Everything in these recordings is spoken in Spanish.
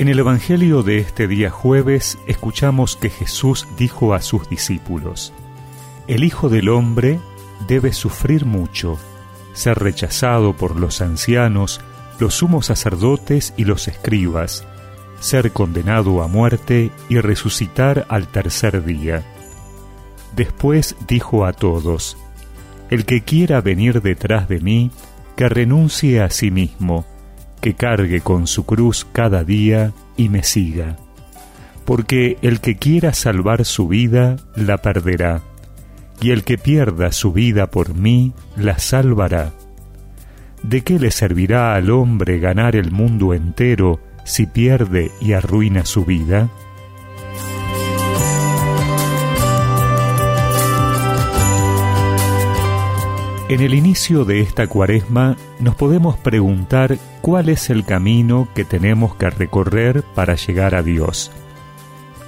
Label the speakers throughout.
Speaker 1: En el Evangelio de este día jueves escuchamos que Jesús dijo a sus discípulos, El Hijo del Hombre debe sufrir mucho, ser rechazado por los ancianos, los sumos sacerdotes y los escribas, ser condenado a muerte y resucitar al tercer día. Después dijo a todos, El que quiera venir detrás de mí, que renuncie a sí mismo, que cargue con su cruz cada día y me siga. Porque el que quiera salvar su vida, la perderá, y el que pierda su vida por mí, la salvará. ¿De qué le servirá al hombre ganar el mundo entero si pierde y arruina su vida? En el inicio de esta cuaresma nos podemos preguntar cuál es el camino que tenemos que recorrer para llegar a Dios.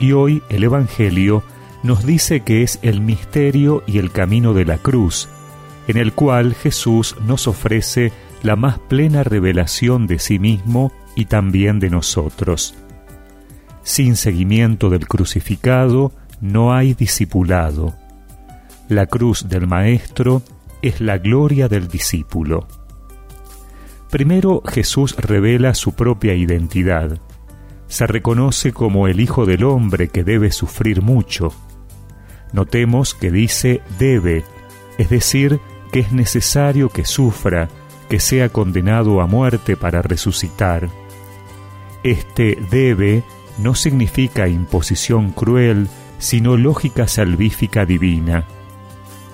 Speaker 1: Y hoy el Evangelio nos dice que es el misterio y el camino de la cruz, en el cual Jesús nos ofrece la más plena revelación de sí mismo y también de nosotros. Sin seguimiento del crucificado no hay discipulado. La cruz del Maestro es la gloria del discípulo. Primero Jesús revela su propia identidad. Se reconoce como el Hijo del Hombre que debe sufrir mucho. Notemos que dice debe, es decir, que es necesario que sufra, que sea condenado a muerte para resucitar. Este debe no significa imposición cruel, sino lógica salvífica divina.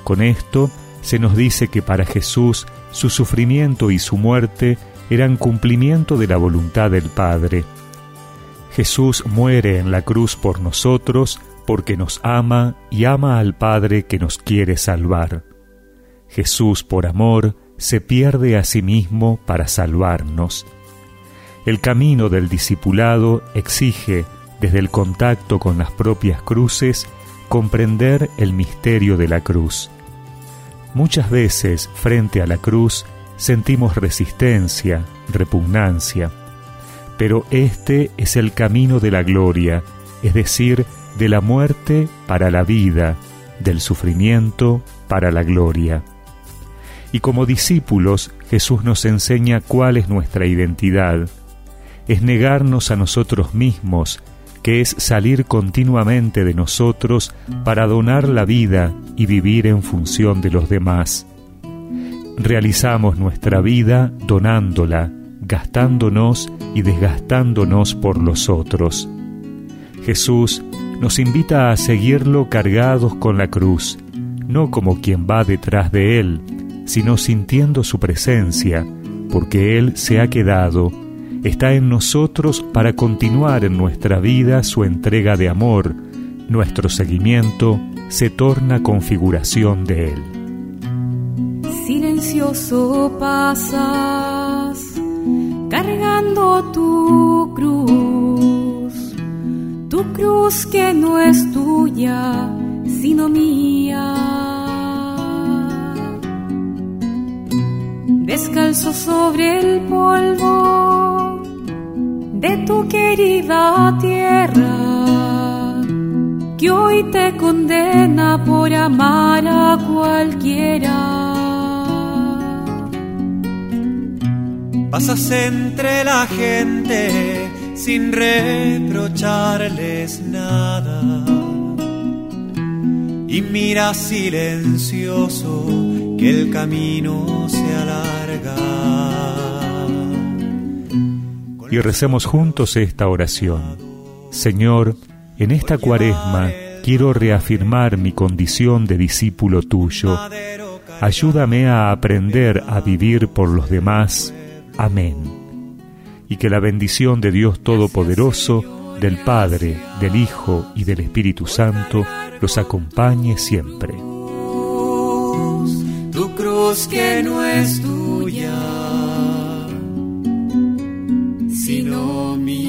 Speaker 1: Con esto se nos dice que para Jesús su sufrimiento y su muerte eran cumplimiento de la voluntad del Padre. Jesús muere en la cruz por nosotros porque nos ama y ama al Padre que nos quiere salvar. Jesús, por amor, se pierde a sí mismo para salvarnos. El camino del discipulado exige, desde el contacto con las propias cruces, comprender el misterio de la cruz. Muchas veces frente a la cruz sentimos resistencia, repugnancia, pero este es el camino de la gloria, es decir, de la muerte para la vida, del sufrimiento para la gloria. Y como discípulos, Jesús nos enseña cuál es nuestra identidad. Es negarnos a nosotros mismos que es salir continuamente de nosotros para donar la vida y vivir en función de los demás. Realizamos nuestra vida donándola, gastándonos y desgastándonos por los otros. Jesús nos invita a seguirlo cargados con la cruz, no como quien va detrás de Él, sino sintiendo su presencia, porque Él se ha quedado está en nosotros para continuar en nuestra vida su entrega de amor. Nuestro seguimiento se torna configuración de Él.
Speaker 2: Silencioso pasas, cargando tu cruz, tu cruz que no es tuya, sino mía. Descalzo sobre el polvo de tu querida tierra, que hoy te condena por amar a cualquiera.
Speaker 3: Pasas entre la gente sin reprocharles nada y mira silencioso que el camino se alarga
Speaker 1: y recemos juntos esta oración. Señor, en esta cuaresma quiero reafirmar mi condición de discípulo tuyo. Ayúdame a aprender a vivir por los demás. Amén. Y que la bendición de Dios Todopoderoso, del Padre, del Hijo y del Espíritu Santo los acompañe siempre.
Speaker 3: Tu cruz que no es sinomi